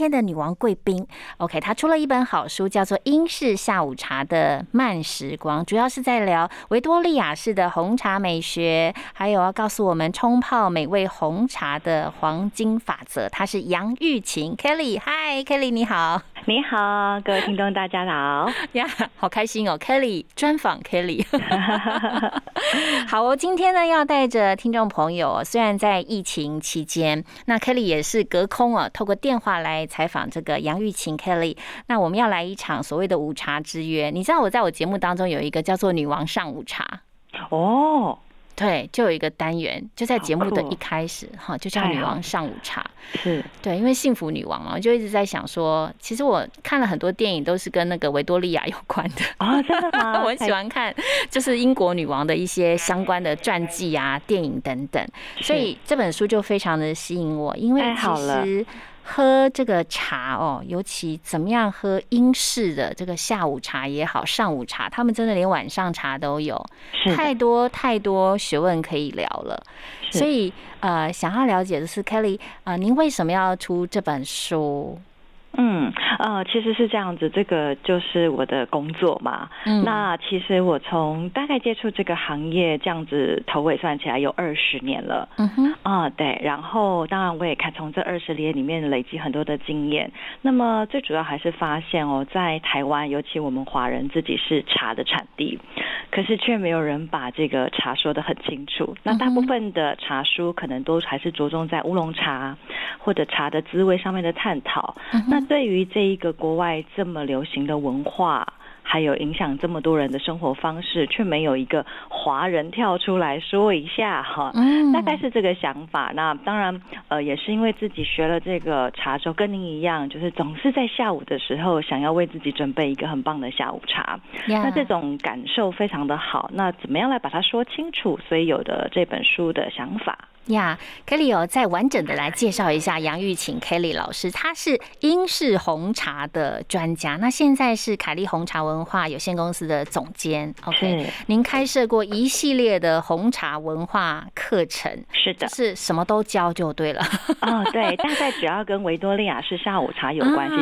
天的女王贵宾，OK，她出了一本好书，叫做《英式下午茶的慢时光》，主要是在聊维多利亚式的红茶美学，还有要告诉我们冲泡美味红茶的黄金法则。她是杨玉琴 Kelly，嗨，Kelly 你好，你好，各位听众大家好。呀，好开心哦，Kelly 专访 Kelly，好哦，今天呢要带着听众朋友，虽然在疫情期间，那 Kelly 也是隔空哦，透过电话来。来采访这个杨玉琴 Kelly，那我们要来一场所谓的午茶之约。你知道我在我节目当中有一个叫做“女王上午茶”哦，对，就有一个单元，就在节目的一开始哈，就叫“女王上午茶”。是对，因为幸福女王嘛，我就一直在想说，其实我看了很多电影，都是跟那个维多利亚有关的啊，真的吗？我很喜欢看，就是英国女王的一些相关的传记啊、电影等等，所以这本书就非常的吸引我，因为其实。喝这个茶哦，尤其怎么样喝英式的这个下午茶也好，上午茶，他们真的连晚上茶都有，太多太多学问可以聊了。所以呃，想要了解的是 Kelly 啊，您为什么要出这本书？嗯，呃，其实是这样子，这个就是我的工作嘛。嗯，那其实我从大概接触这个行业这样子头尾算起来有二十年了。嗯哼，啊对，然后当然我也看从这二十年里面累积很多的经验。那么最主要还是发现哦，在台湾，尤其我们华人自己是茶的产地，可是却没有人把这个茶说的很清楚。那大部分的茶书可能都还是着重在乌龙茶或者茶的滋味上面的探讨。那对于这一个国外这么流行的文化，还有影响这么多人的生活方式，却没有一个华人跳出来说一下哈，大概是这个想法。那当然，呃，也是因为自己学了这个茶之后，跟您一样，就是总是在下午的时候想要为自己准备一个很棒的下午茶。那这种感受非常的好。那怎么样来把它说清楚？所以有的这本书的想法。呀，Kelly 哦，再完整的来介绍一下杨玉琴 Kelly 老师，她是英式红茶的专家，那现在是凯利红茶文化有限公司的总监。OK，您开设过一系列的红茶文化课程，是的，是什么都教就对了。哦，对，大概只要跟维多利亚式下午茶有关系，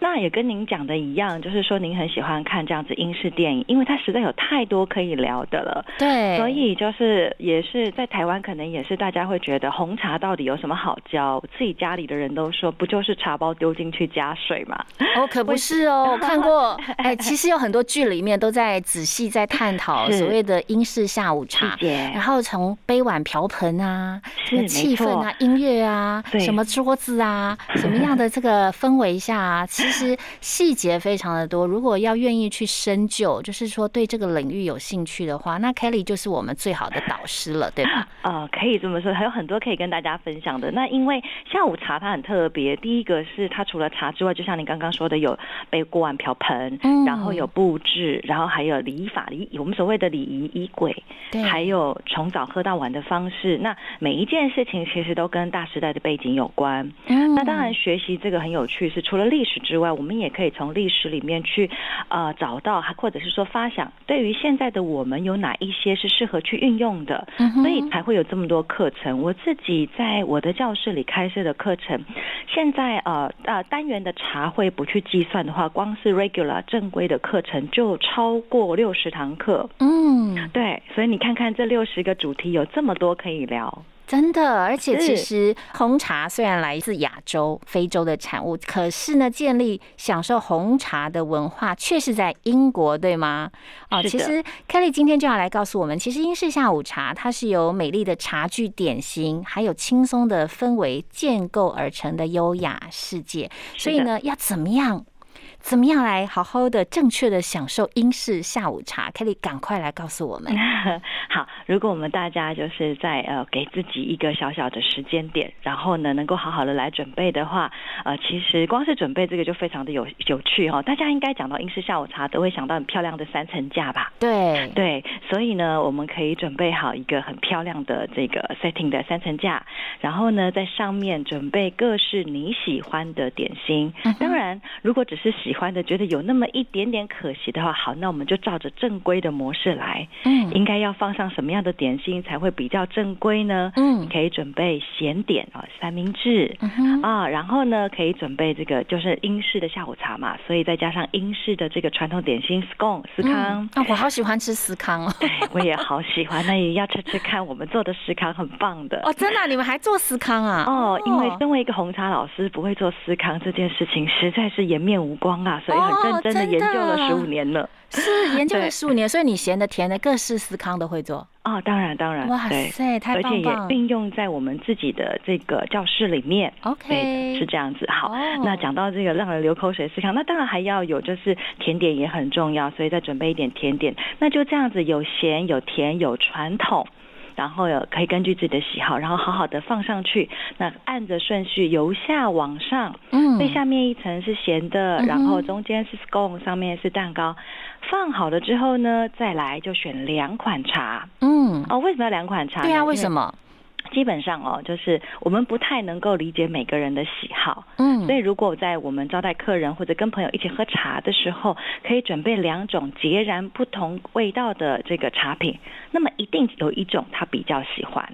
那也跟您讲的一样，就是说您很喜欢看这样子英式电影，因为它实在有太多可以聊的了。对，所以就是也是在台湾，可能也是大家。会觉得红茶到底有什么好教？自己家里的人都说，不就是茶包丢进去加水吗？哦，可不是哦，我看过。哎，其实有很多剧里面都在仔细在探讨所谓的英式下午茶，然后从杯碗瓢盆啊、气氛啊、音乐啊、什么桌子啊、什么样的这个氛围下啊，其实细节非常的多。如果要愿意去深究，就是说对这个领域有兴趣的话，那 Kelly 就是我们最好的导师了，对吧？啊，可以这么说。还有很多可以跟大家分享的。那因为下午茶它很特别，第一个是它除了茶之外，就像你刚刚说的，有杯锅碗瓢盆，嗯然后有布置，然后还有礼法礼，我们所谓的礼仪仪轨，还有从早喝到晚的方式。那每一件事情其实都跟大时代的背景有关。那当然学习这个很有趣，是除了历史之外，我们也可以从历史里面去呃找到，或者是说发想，对于现在的我们有哪一些是适合去运用的，所以才会有这么多课程。我自己在我的教室里开设的课程，现在呃呃单元的茶会不去计算的话，光是 regular 正规的课程就超过六十堂课。嗯，对，所以你看看这六十个主题有这么多可以聊。真的，而且其实红茶虽然来自亚洲、非洲的产物，可是呢，建立享受红茶的文化却是在英国，对吗？哦，其实 Kelly 今天就要来告诉我们，其实英式下午茶它是由美丽的茶具、点心，还有轻松的氛围建构而成的优雅世界。所以呢，要怎么样？怎么样来好好的、正确的享受英式下午茶？Kelly，赶快来告诉我们。好，如果我们大家就是在呃给自己一个小小的时间点，然后呢能够好好的来准备的话，呃，其实光是准备这个就非常的有有趣哦。大家应该讲到英式下午茶，都会想到很漂亮的三层架吧？对对，所以呢，我们可以准备好一个很漂亮的这个 setting 的三层架，然后呢，在上面准备各式你喜欢的点心。当然，如果只是喜欢的，觉得有那么一点点可惜的话，好，那我们就照着正规的模式来。嗯，应该要放上什么样的点心才会比较正规呢？嗯，你可以准备咸点啊，三明治嗯啊，然后呢，可以准备这个就是英式的下午茶嘛，所以再加上英式的这个传统点心 scone 司康。啊，我好喜欢吃司康哦，对我也好喜欢，那也要吃吃看，我们做的司康很棒的哦，真的，你们还做司康啊？哦，因为身为一个红茶老师，不会做司康这件事情实在是颜面无光啊，所以很认真的研究了十五年了。是研究了十五年，所以你咸的、甜的、各式司康都会做哦。当然，当然，哇塞，太棒了！而且也运用在我们自己的这个教室里面。OK，是这样子。好，那讲到这个让人流口水司康，那当然还要有就是甜点也很重要，所以再准备一点甜点。那就这样子，有咸有甜有传统。然后有可以根据自己的喜好，然后好好的放上去。那按着顺序由下往上，嗯，最下面一层是咸的，然后中间是 scone，上面是蛋糕。放好了之后呢，再来就选两款茶。嗯，哦，为什么要两款茶？对啊，为什么？基本上哦，就是我们不太能够理解每个人的喜好，嗯，所以如果在我们招待客人或者跟朋友一起喝茶的时候，可以准备两种截然不同味道的这个茶品，那么一定有一种他比较喜欢。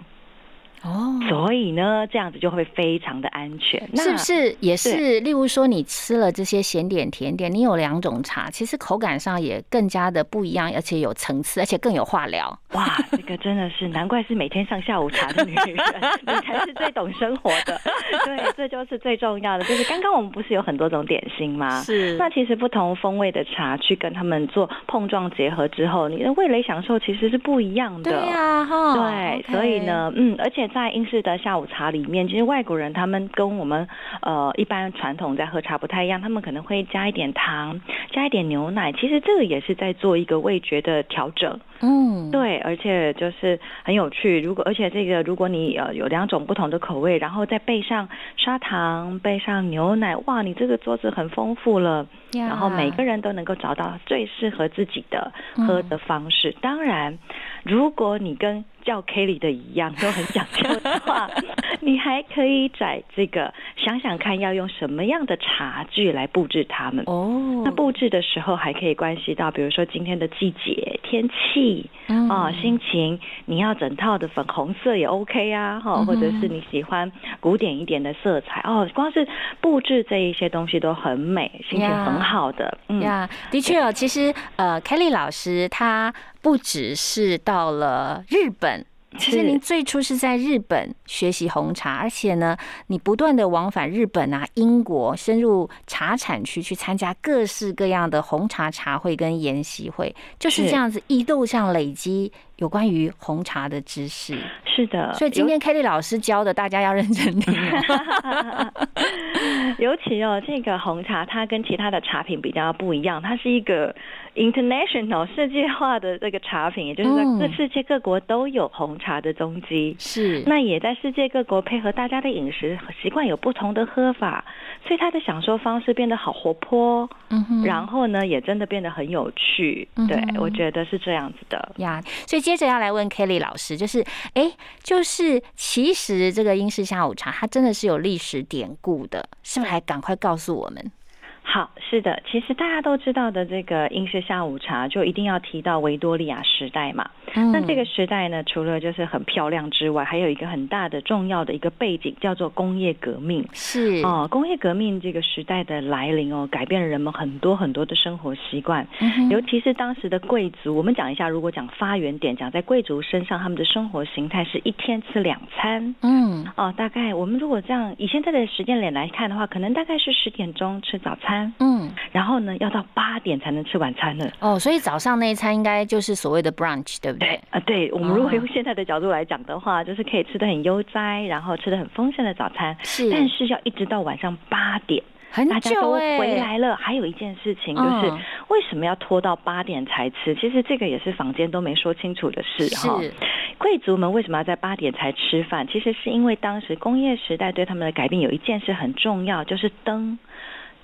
哦，所以呢，这样子就会非常的安全，那是不是？也是，例如说，你吃了这些咸点、甜点，你有两种茶，其实口感上也更加的不一样，而且有层次，而且更有话聊。哇，这个真的是难怪是每天上下午茶的女人，你才是最懂生活的。对，这就是最重要的。就是刚刚我们不是有很多种点心吗？是。那其实不同风味的茶去跟他们做碰撞结合之后，你的味蕾享受其实是不一样的。对呀，哈。对，所以呢，嗯，而且。在英式的下午茶里面，其实外国人他们跟我们呃一般传统在喝茶不太一样，他们可能会加一点糖，加一点牛奶。其实这个也是在做一个味觉的调整。嗯，对，而且就是很有趣。如果而且这个如果你呃有两种不同的口味，然后再备上砂糖，备上牛奶，哇，你这个桌子很丰富了。然后每个人都能够找到最适合自己的喝的方式。当然，如果你跟叫 Kelly 的一样都很讲究的话，你还可以在这个想想看要用什么样的茶具来布置它们。哦，那布置的时候还可以关系到，比如说今天的季节、天气啊、心情。你要整套的粉红色也 OK 啊，哈，或者是你喜欢古典一点的色彩哦。光是布置这一些东西都很美，心情很好的。嗯，呀，的确哦，其实呃，Kelly 老师他。不只是到了日本，其实您最初是在日本学习红茶，而且呢，你不断的往返日本啊、英国，深入茶产区去参加各式各样的红茶茶会跟研习会，就是这样子一路上累积。有关于红茶的知识，是的，所以今天 Kelly 老师教的，大家要认真听。尤其哦，这个红茶它跟其他的茶品比较不一样，它是一个 international 世界化的这个茶品，也就是在各世界各国都有红茶的踪迹。是，那也在世界各国配合大家的饮食习惯有不同的喝法，所以它的享受方式变得好活泼。嗯哼，然后呢，也真的变得很有趣。对，我觉得是这样子的呀，所以。接着要来问 Kelly 老师，就是，哎，就是其实这个英式下午茶，它真的是有历史典故的，是不是？还赶快告诉我们。好，是的，其实大家都知道的这个英式下午茶，就一定要提到维多利亚时代嘛。嗯那这个时代呢，除了就是很漂亮之外，还有一个很大的重要的一个背景，叫做工业革命。是哦，工业革命这个时代的来临哦，改变了人们很多很多的生活习惯，嗯尤其是当时的贵族。我们讲一下，如果讲发源点，讲在贵族身上，他们的生活形态是一天吃两餐。嗯，哦，大概我们如果这样以现在的时间点来看的话，可能大概是十点钟吃早餐。嗯，然后呢，要到八点才能吃晚餐呢。哦，所以早上那一餐应该就是所谓的 brunch，对不对？啊，对。我们如果用现在的角度来讲的话，就是可以吃的很悠哉，然后吃的很丰盛的早餐。是。但是要一直到晚上八点大家都回来了。还有一件事情就是，为什么要拖到八点才吃？其实这个也是坊间都没说清楚的事哈。贵族们为什么要在八点才吃饭？其实是因为当时工业时代对他们的改变有一件事很重要，就是灯。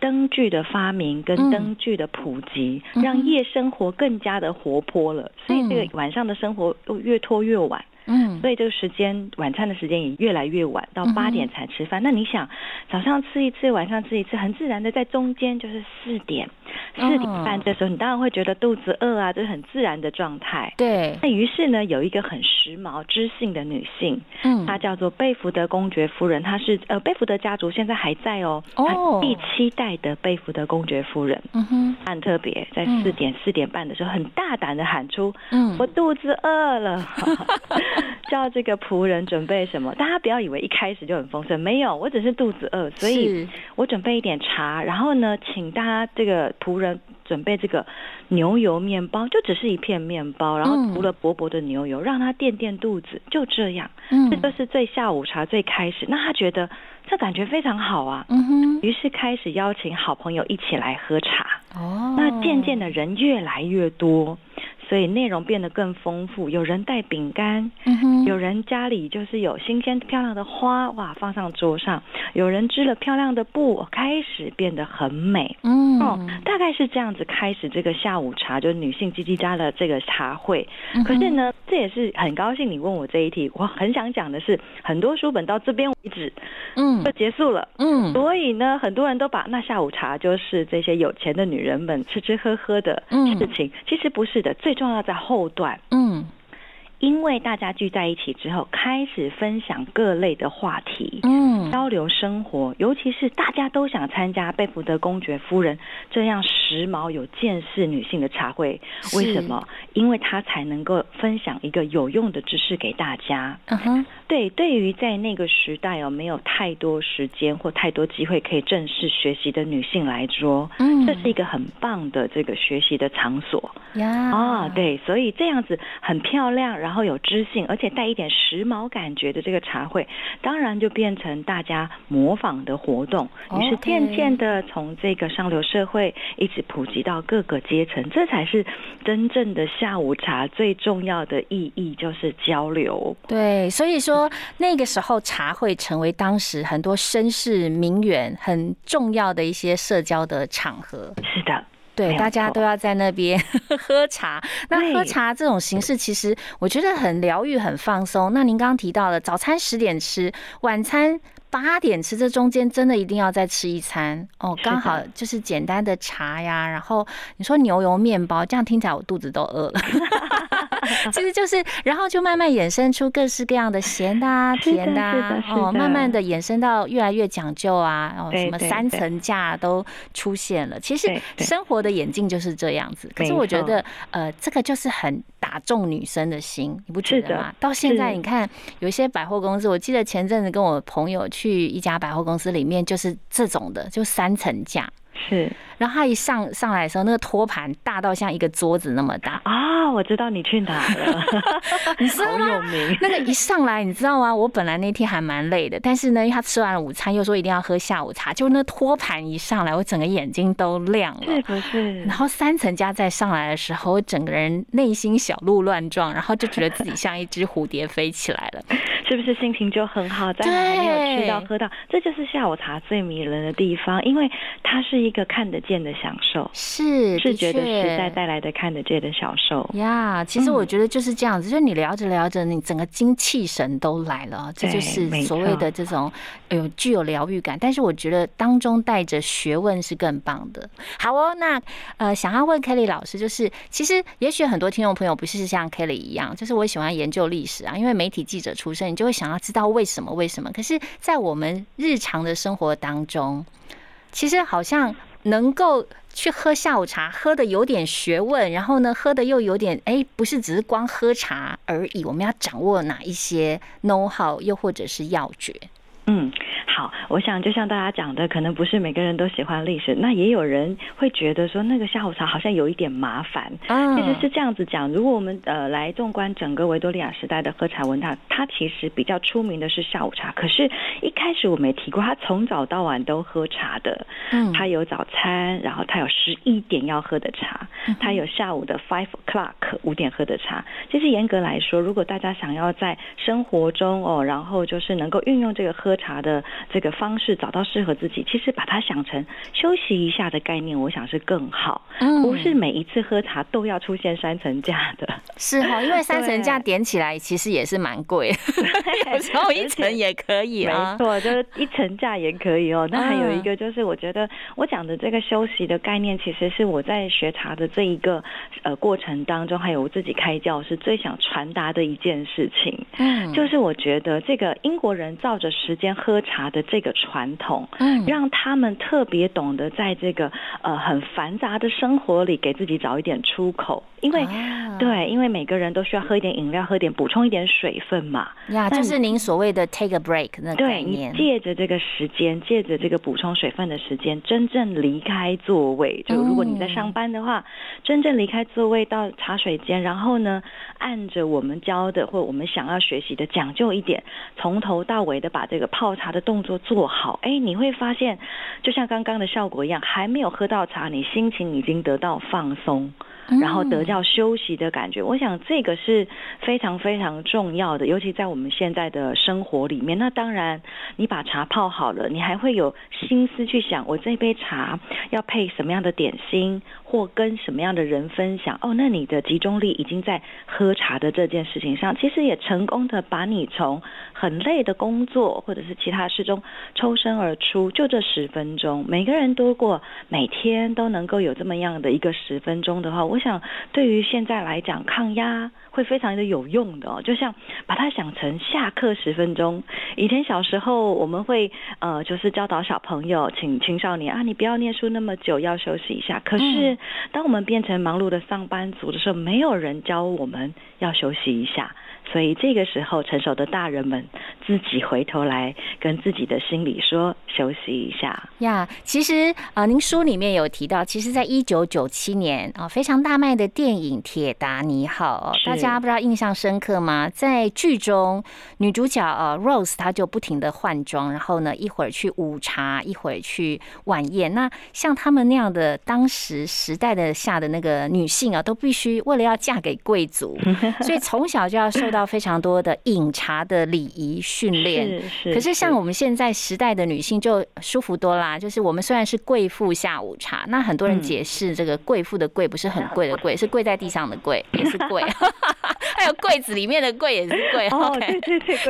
灯具的发明跟灯具的普及，让夜生活更加的活泼了，所以这个晚上的生活又越拖越晚。嗯，所以这个时间晚餐的时间也越来越晚，到八点才吃饭。那你想，早上吃一次，晚上吃一次，很自然的在中间就是四点、四点半这时候，你当然会觉得肚子饿啊，这是很自然的状态。对。那于是呢，有一个很时髦、知性的女性，嗯，她叫做贝福德公爵夫人，她是呃贝福德家族现在还在哦，哦，第七代的贝福德公爵夫人。嗯哼，很特别，在四点、四点半的时候，很大胆的喊出：“嗯，我肚子饿了。” 叫这个仆人准备什么？大家不要以为一开始就很丰盛，没有，我只是肚子饿，所以我准备一点茶，然后呢，请大家这个仆人准备这个牛油面包，就只是一片面包，然后涂了薄薄的牛油，让他垫垫肚子，就这样。嗯，这就是最下午茶最开始。那他觉得这感觉非常好啊，嗯哼，于是开始邀请好朋友一起来喝茶。哦，那渐渐的人越来越多。所以内容变得更丰富，有人带饼干，有人家里就是有新鲜漂亮的花，哇，放上桌上，有人织了漂亮的布，开始变得很美。嗯，哦，大概是这样子开始这个下午茶，就是女性叽叽家的这个茶会。可是呢，这也是很高兴你问我这一题，我很想讲的是，很多书本到这边为止，嗯，就结束了。嗯，所以呢，很多人都把那下午茶就是这些有钱的女人们吃吃喝喝的事情，其实不是的，最。重要在后段，嗯。因为大家聚在一起之后，开始分享各类的话题，嗯，交流生活，尤其是大家都想参加贝福德公爵夫人这样时髦有见识女性的茶会。为什么？因为她才能够分享一个有用的知识给大家。嗯哼，对，对于在那个时代哦，没有太多时间或太多机会可以正式学习的女性来说，嗯，这是一个很棒的这个学习的场所。呀，啊，对，所以这样子很漂亮，然后。然后有知性，而且带一点时髦感觉的这个茶会，当然就变成大家模仿的活动。于是渐渐的从这个上流社会一直普及到各个阶层，这才是真正的下午茶最重要的意义，就是交流。对，所以说那个时候茶会成为当时很多绅士名媛很重要的一些社交的场合。是的。对，大家都要在那边 喝茶。那喝茶这种形式，其实我觉得很疗愈、很放松。那您刚刚提到了早餐十点吃，晚餐八点吃，这中间真的一定要再吃一餐哦。刚好就是简单的茶呀，然后你说牛油面包，这样听起来我肚子都饿了。其实就是，然后就慢慢衍生出各式各样的咸的、啊、甜的，哦，慢慢的衍生到越来越讲究啊，哦，什么三层架都出现了。其实生活的演进就是这样子。可是我觉得，呃，这个就是很打中女生的心，你不觉得吗？到现在你看，有一些百货公司，我记得前阵子跟我朋友去去一家百货公司里面，就是这种的，就三层架。是，然后他一上上来的时候，那个托盘大到像一个桌子那么大啊！我知道你去哪了，你知道吗？那个一上来，你知道吗？我本来那天还蛮累的，但是呢，因为他吃完了午餐，又说一定要喝下午茶，就那托盘一上来，我整个眼睛都亮了，是不是？然后三层加再上来的时候，我整个人内心小鹿乱撞，然后就觉得自己像一只蝴蝶飞起来了，是不是？心情就很好，在还没有吃到喝到，这就是下午茶最迷人的地方，因为它是一个看得见的享受，是视觉的时代带来的看得见的享受呀。其实我觉得就是这样子，就是你聊着聊着，你整个精气神都来了，这就是所谓的这种有具有疗愈感。但是我觉得当中带着学问是更棒的。好哦，那呃，想要问 Kelly 老师，就是其实也许很多听众朋友不是像 Kelly 一样，就是我喜欢研究历史啊，因为媒体记者出身，你就会想要知道为什么为什么。可是，在我们日常的生活当中，其实好像能够去喝下午茶，喝的有点学问，然后呢，喝的又有点哎，不是只是光喝茶而已。我们要掌握哪一些 know how，又或者是要诀？嗯，好，我想就像大家讲的，可能不是每个人都喜欢历史，那也有人会觉得说那个下午茶好像有一点麻烦。其实是这样子讲，如果我们呃来纵观整个维多利亚时代的喝茶文化，它其实比较出名的是下午茶。可是，一开始我没提过，他从早到晚都喝茶的。嗯，他有早餐，然后他有十一点要喝的茶，他有下午的 five o'clock 五点喝的茶。其实严格来说，如果大家想要在生活中哦，然后就是能够运用这个喝茶的这个方式，找到适合自己，其实把它想成休息一下的概念，我想是更好。嗯，不是每一次喝茶都要出现三层架的。是哈，因为三层架点起来其实也是蛮贵，有时候一层也可以啊。没错，就是一层架也可以哦。那还有一个就是，我觉得我讲的这个休息的概念，其实是我在学茶的这一个呃过程当中，还有我自己开教是最想传达的一件事情。嗯，就是我觉得这个英国人照着时间喝茶的这个传统，嗯，让他们特别懂得在这个呃很繁杂的生活里给自己找一点出口，因为对，因为每个人都需要喝一点饮料，喝点补充一点水分嘛。呀，就是您所谓的 take a break 那。对，借着这个时间，借着这个补充水分的时间，真正离开座位。就如果你在上班的话，真正离开座位到茶水间，然后呢，按着我们教的或我们想要学习的讲究一点，从头到尾的把这个泡茶的动作做好。哎，你会发现，就像刚刚的效果一样，还没有喝到茶，你心情已经得到放松。然后得到休息的感觉，我想这个是非常非常重要的，尤其在我们现在的生活里面。那当然，你把茶泡好了，你还会有心思去想，我这杯茶要配什么样的点心，或跟什么样的人分享。哦，那你的集中力已经在喝茶的这件事情上，其实也成功的把你从很累的工作或者是其他事中抽身而出。就这十分钟，每个人都过每天都能够有这么样的一个十分钟的话。我想，对于现在来讲，抗压会非常的有用的。就像把它想成下课十分钟。以前小时候，我们会呃，就是教导小朋友，请青少年啊，你不要念书那么久，要休息一下。可是，当我们变成忙碌的上班族的时候，没有人教我们要休息一下。所以这个时候，成熟的大人们自己回头来跟自己的心里说：“休息一下。”呀，其实啊，您书里面有提到，其实在一九九七年啊，非常大卖的电影《铁达尼号》，大家不知道印象深刻吗？在剧中，女主角呃 Rose 她就不停的换装，然后呢，一会儿去午茶，一会儿去晚宴。那像他们那样的当时时代的下的那个女性啊，都必须为了要嫁给贵族，所以从小就要受。到非常多的饮茶的礼仪训练，可是像我们现在时代的女性就舒服多啦。就是我们虽然是贵妇下午茶，那很多人解释这个贵妇的贵不是很贵的贵，是跪在地上的贵也是贵，还有柜子里面的柜也是贵。OK，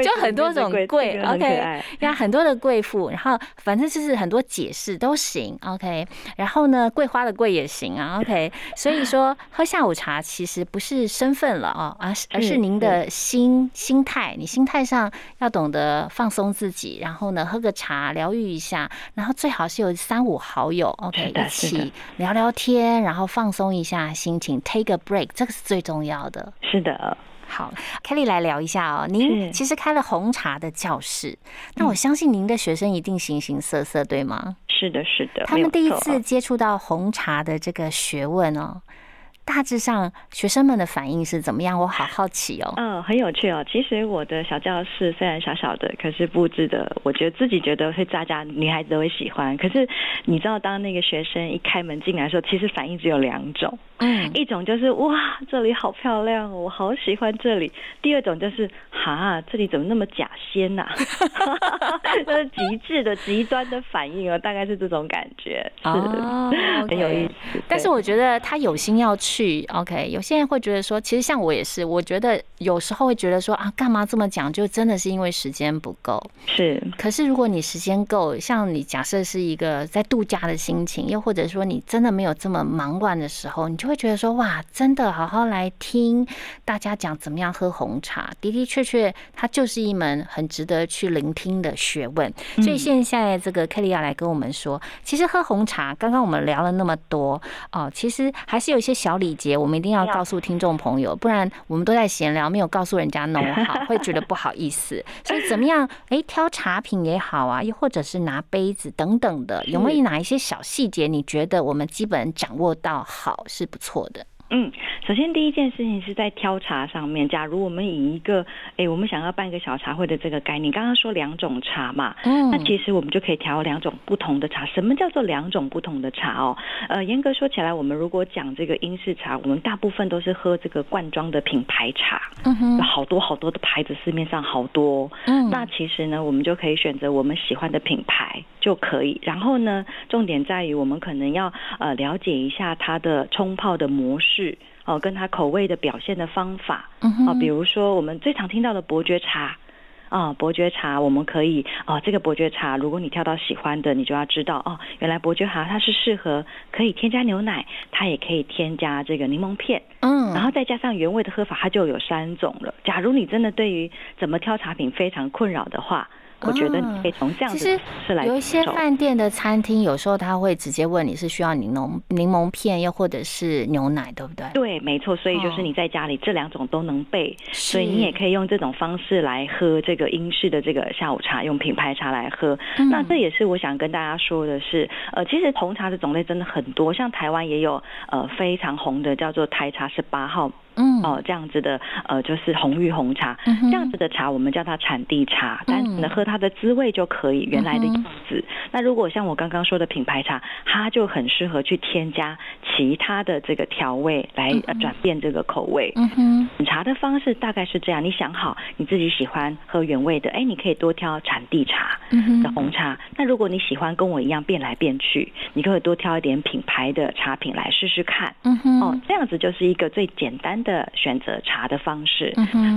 就很多种贵。OK，呀，很多的贵妇，然后反正就是很多解释都行。OK，然后呢，桂花的桂也行啊。OK，所以说喝下午茶其实不是身份了哦，而是而是您的。心心态，你心态上要懂得放松自己，然后呢，喝个茶疗愈一下，然后最好是有三五好友，OK，一起聊聊天，然后放松一下心情，take a break，这个是最重要的。是的，好，Kelly 来聊一下哦。您其实开了红茶的教室，那我相信您的学生一定形形色色，对吗？是的，是的。他们第一次接触到红茶的这个学问哦。大致上，学生们的反应是怎么样？我好好奇哦。嗯，很有趣哦。其实我的小教室虽然小小的，可是布置的，我觉得自己觉得会大家女孩子都会喜欢。可是你知道，当那个学生一开门进来的时候，其实反应只有两种。嗯，一种就是哇，这里好漂亮，我好喜欢这里。第二种就是哈，这里怎么那么假仙呐？这是极致的极端的反应哦，大概是这种感觉，是很有意思。但是我觉得他有心要去。去 OK，有些人会觉得说，其实像我也是，我觉得有时候会觉得说啊，干嘛这么讲就？真的是因为时间不够。是，可是如果你时间够，像你假设是一个在度假的心情，又或者说你真的没有这么忙乱的时候，你就会觉得说，哇，真的好好来听大家讲怎么样喝红茶，的的确确，它就是一门很值得去聆听的学问。所以现在这个 Kelly 要来跟我们说，其实喝红茶，刚刚我们聊了那么多哦，其实还是有一些小。礼节，我们一定要告诉听众朋友，不然我们都在闲聊，没有告诉人家弄好，会觉得不好意思。所以怎么样？哎，挑茶品也好啊，又或者是拿杯子等等的，有没有哪一些小细节？你觉得我们基本掌握到好是不错的？嗯，首先第一件事情是在挑茶上面。假如我们以一个，哎，我们想要办一个小茶会的这个概念，刚刚说两种茶嘛，嗯，那其实我们就可以调两种不同的茶。什么叫做两种不同的茶哦？呃，严格说起来，我们如果讲这个英式茶，我们大部分都是喝这个罐装的品牌茶，嗯哼，有好多好多的牌子，市面上好多，嗯，那其实呢，我们就可以选择我们喜欢的品牌就可以。然后呢，重点在于我们可能要呃了解一下它的冲泡的模式。是哦，跟它口味的表现的方法啊，比如说我们最常听到的伯爵茶啊，伯爵茶我们可以哦，这个伯爵茶如果你挑到喜欢的，你就要知道哦，原来伯爵茶它是适合可以添加牛奶，它也可以添加这个柠檬片，嗯，然后再加上原味的喝法，它就有三种了。假如你真的对于怎么挑茶品非常困扰的话。我觉得你可以从这样子是来。有一些饭店的餐厅，有时候他会直接问你是需要柠檬柠檬片，又或者是牛奶，对不对？对，没错。所以就是你在家里这两种都能备，所以你也可以用这种方式来喝这个英式的这个下午茶，用品牌茶来喝。那这也是我想跟大家说的是，呃，其实红茶的种类真的很多，像台湾也有呃非常红的叫做台茶十八号。嗯哦，这样子的呃，就是红玉红茶，这样子的茶我们叫它产地茶，但是喝它的滋味就可以原来的样子。那如果像我刚刚说的品牌茶，它就很适合去添加其他的这个调味来转变这个口味。嗯哼，茶的方式大概是这样，你想好你自己喜欢喝原味的，哎，你可以多挑产地茶的红茶。那如果你喜欢跟我一样变来变去，你可以多挑一点品牌的茶品来试试看。嗯哼，哦，这样子就是一个最简单。的选择茶的方式，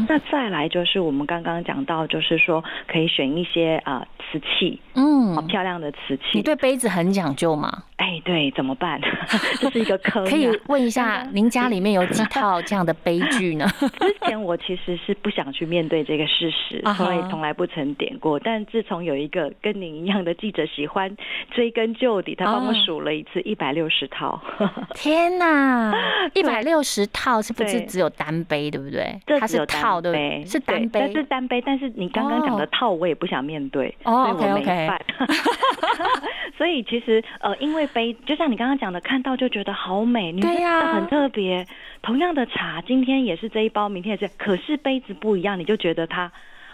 那再来就是我们刚刚讲到，就是说可以选一些啊瓷器，嗯，好漂亮的瓷器。你对杯子很讲究吗？哎，对，怎么办？这是一个坑。可以问一下，您家里面有几套这样的杯具呢？之前我其实是不想去面对这个事实，所以从来不曾点过。但自从有一个跟您一样的记者喜欢追根究底，他帮我数了一次一百六十套。天哪，一百六十套是不是？只有单杯，对不对？它是套对，是单杯，是单杯。但是你刚刚讲的套，我也不想面对，所以我没办。所以其实呃，因为杯，就像你刚刚讲的，看到就觉得好美，对呀，很特别。同样的茶，今天也是这一包，明天也是，可是杯子不一样，你就觉得它。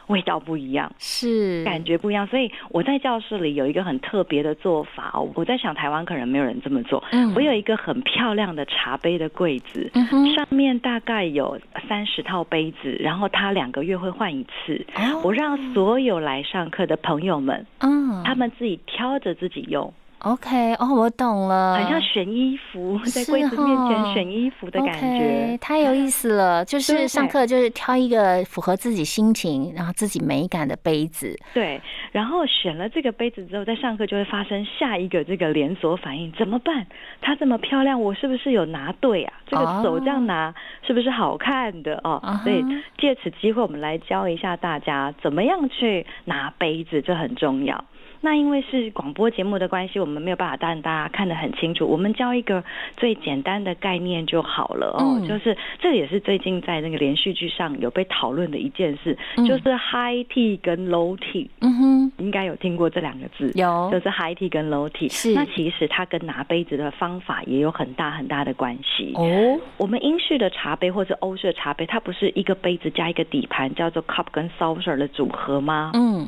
味道不一样，是感觉不一样，所以我在教室里有一个很特别的做法哦。我在想台湾可能没有人这么做。嗯，我有一个很漂亮的茶杯的柜子，上面大概有三十套杯子，然后它两个月会换一次。我让所有来上课的朋友们，嗯，他们自己挑着自己用。OK，哦，我懂了，好像选衣服，在柜子面前选衣服的感觉，太有意思了。就是上课就是挑一个符合自己心情，然后自己美感的杯子。对，然后选了这个杯子之后，在上课就会发生下一个这个连锁反应，怎么办？它这么漂亮，我是不是有拿对啊？这个手这样拿是不是好看的哦？所以借此机会，我们来教一下大家怎么样去拿杯子，这很重要。那因为是广播节目的关系，我们没有办法让大家看得很清楚。我们教一个最简单的概念就好了哦，就是这也是最近在那个连续剧上有被讨论的一件事，就是 high tea 跟 low tea。嗯哼，应该有听过这两个字，有，就是 high tea 跟 low tea。是，那其实它跟拿杯子的方法也有很大很大的关系。哦，我们英式的茶杯或者欧式的茶杯，它不是一个杯子加一个底盘，叫做 cup 跟 saucer 的组合吗？嗯。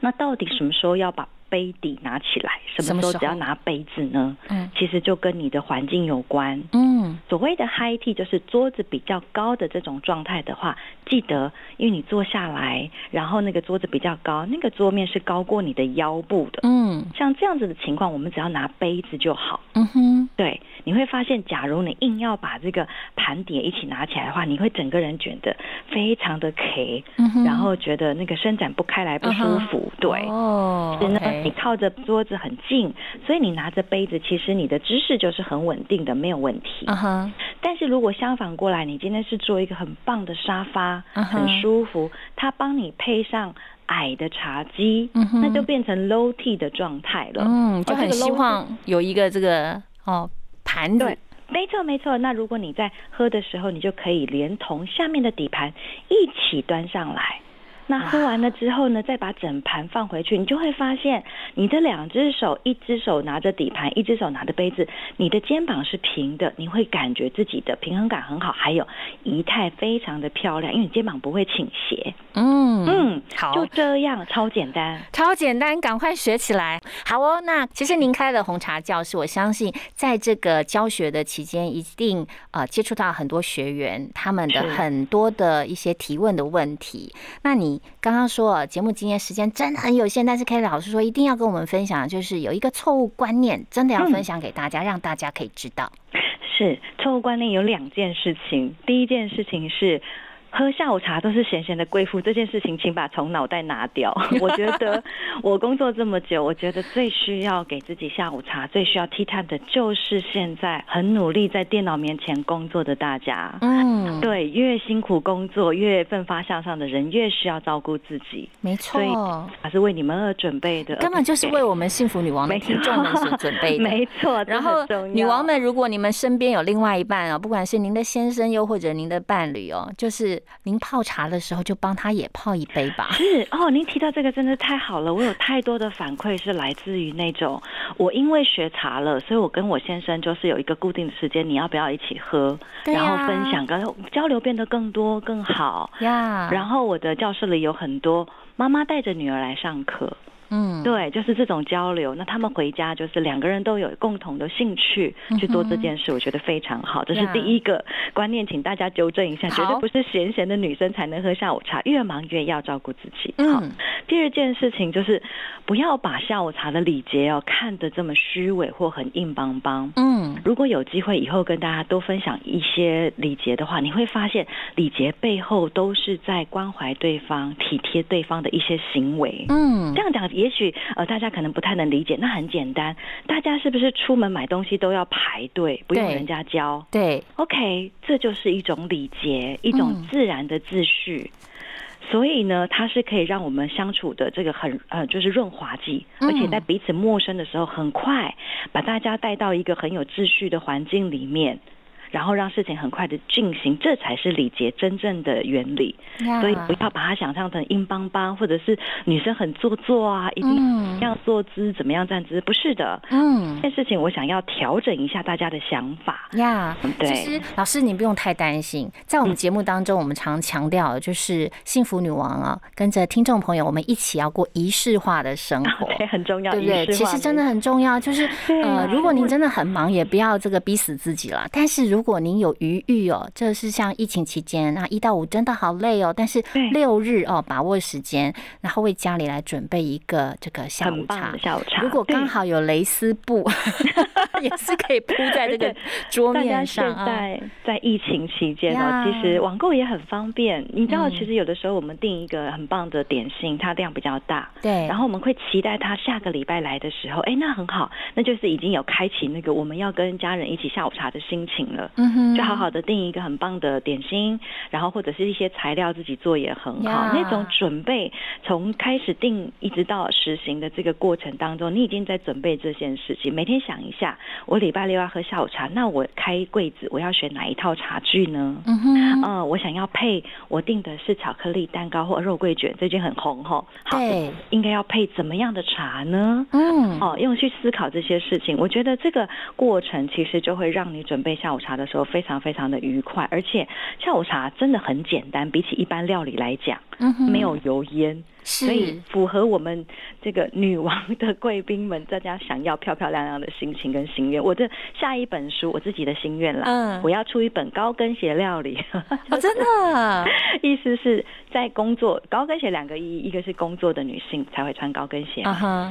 那到底什么时候要把杯底拿起来？什么时候只要拿杯子呢？嗯，其实就跟你的环境有关。嗯，所谓的 high tea 就是桌子比较高的这种状态的话，记得，因为你坐下来，然后那个桌子比较高，那个桌面是高过你的腰部的。嗯，像这样子的情况，我们只要拿杯子就好。嗯哼，对。你会发现，假如你硬要把这个盘碟一起拿起来的话，你会整个人卷得非常的 K，然后觉得那个伸展不开来不舒服。对，哦，是呢，你靠着桌子很近，所以你拿着杯子，其实你的姿势就是很稳定的，没有问题。嗯哼。但是如果相反过来，你今天是做一个很棒的沙发，很舒服，他帮你配上矮的茶几，那就变成 low tea 的状态了。嗯，就很希望有一个这个哦。盘子没错没错。那如果你在喝的时候，你就可以连同下面的底盘一起端上来。那喝完了之后呢，再把整盘放回去，你就会发现，你的两只手，一只手拿着底盘，一只手拿着杯子，你的肩膀是平的，你会感觉自己的平衡感很好，还有仪态非常的漂亮，因为你肩膀不会倾斜。嗯嗯，好，就这样，超简单，超简单，赶快学起来。好哦，那其实您开了红茶教室，我相信在这个教学的期间，一定呃接触到很多学员他们的很多的一些提问的问题。那你。刚刚说节目今天时间真的很有限，但是 K 老师说一定要跟我们分享，就是有一个错误观念，真的要分享给大家，让大家可以知道。是错误观念有两件事情，第一件事情是。喝下午茶都是闲闲的贵妇这件事情，请把从脑袋拿掉。我觉得我工作这么久，我觉得最需要给自己下午茶、最需要 tea time 的，就是现在很努力在电脑面前工作的大家。嗯，对，越辛苦工作、越奋发向上的人，越需要照顾自己。没错，还是为你们而准备的，根本就是为我们幸福女王的听众们所准备的。没错，然后女王们，如果你们身边有另外一半哦，不管是您的先生又或者您的伴侣哦，就是。您泡茶的时候，就帮他也泡一杯吧。是哦，您提到这个真的太好了。我有太多的反馈是来自于那种，我因为学茶了，所以我跟我先生就是有一个固定的时间，你要不要一起喝？然后分享跟交流变得更多更好呀。然后我的教室里有很多妈妈带着女儿来上课。嗯，对，就是这种交流。那他们回家就是两个人都有共同的兴趣去做这件事，我觉得非常好。这是第一个观念，请大家纠正一下，绝对不是闲闲的女生才能喝下午茶，越忙越要照顾自己。嗯，第二件事情就是不要把下午茶的礼节哦看得这么虚伪或很硬邦邦。嗯，如果有机会以后跟大家多分享一些礼节的话，你会发现礼节背后都是在关怀对方、体贴对方的一些行为。嗯，这样讲。也许呃，大家可能不太能理解。那很简单，大家是不是出门买东西都要排队，不用人家教？对，OK，这就是一种礼节，一种自然的秩序。所以呢，它是可以让我们相处的这个很呃，就是润滑剂，而且在彼此陌生的时候，很快把大家带到一个很有秩序的环境里面。然后让事情很快的进行，这才是礼节真正的原理。所以不要把它想象成硬邦邦，或者是女生很做作啊，一定要坐姿怎么样站姿，不是的。嗯，这件事情我想要调整一下大家的想法。呀，对。其实老师您不用太担心，在我们节目当中，我们常强调就是幸福女王啊，跟着听众朋友，我们一起要过仪式化的生活，很重要，对不对？其实真的很重要，就是呃，如果您真的很忙，也不要这个逼死自己了。但是如果您有余裕哦，这是像疫情期间，那一到五真的好累哦。但是六日哦，把握时间，然后为家里来准备一个这个下午茶。下午茶，如果刚好有蕾丝布，也是可以铺在 这个桌面上啊。在在疫情期间哦，其实网购也很方便。你知道，其实有的时候我们订一个很棒的点心，它量比较大，对。然后我们会期待它下个礼拜来的时候，哎，那很好，那就是已经有开启那个我们要跟家人一起下午茶的心情了。嗯哼。就好好的订一个很棒的点心，然后或者是一些材料自己做也很好。那种准备从开始订一直到实行的这个过程当中，你已经在准备这件事情。每天想一下，我礼拜六要喝下午茶，那我开柜子我要选哪一套茶具呢？嗯哼，嗯，我想要配我订的是巧克力蛋糕或肉桂卷，最近很红哈。对，应该要配怎么样的茶呢？嗯，哦，用去思考这些事情，我觉得这个过程其实就会让你准备下午茶的时候。非常非常的愉快，而且下午茶真的很简单，比起一般料理来讲，没有油烟，所以符合我们这个女王的贵宾们大家想要漂漂亮亮的心情跟心愿。我的下一本书，我自己的心愿啦，嗯，我要出一本高跟鞋料理。哦，真的，意思是在工作高跟鞋两个意义，一个是工作的女性才会穿高跟鞋，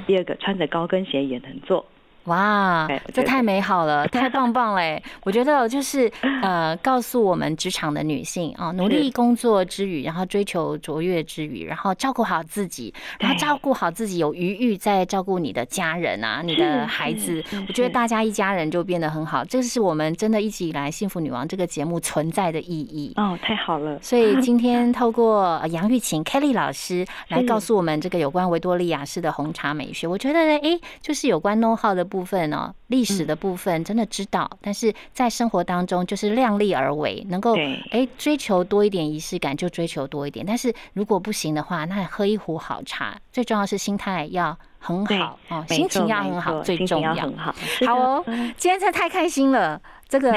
第二个穿着高跟鞋也能做。哇，这太美好了，太棒棒嘞！我觉得就是 呃，告诉我们职场的女性啊，努力工作之余，然后追求卓越之余，然后照顾好自己，然后照顾好自己有余裕再照顾你的家人啊，你的孩子。我觉得大家一家人就变得很好，这是我们真的一直以来幸福女王这个节目存在的意义。哦，太好了！所以今天 透过杨玉琴 Kelly 老师来告诉我们这个有关维多利亚式的红茶美学，我觉得哎，就是有关 know how 的。部分哦，历史的部分真的知道，但是在生活当中就是量力而为，能够哎追求多一点仪式感就追求多一点，但是如果不行的话，那喝一壶好茶，最重要是心态要很好哦，心情要很好，最重要。好哦，今天真的太开心了，这个。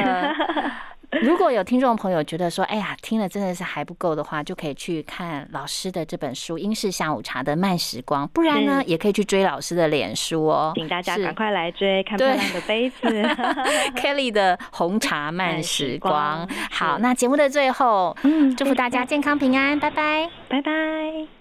如果有听众朋友觉得说，哎呀，听了真的是还不够的话，就可以去看老师的这本书《英式下午茶的慢时光》，不然呢，也可以去追老师的脸书哦。请大家赶快来追，看漂亮的杯子，Kelly 的红茶慢时光。好，那节目的最后，嗯祝福大家健康平安，拜拜，拜拜。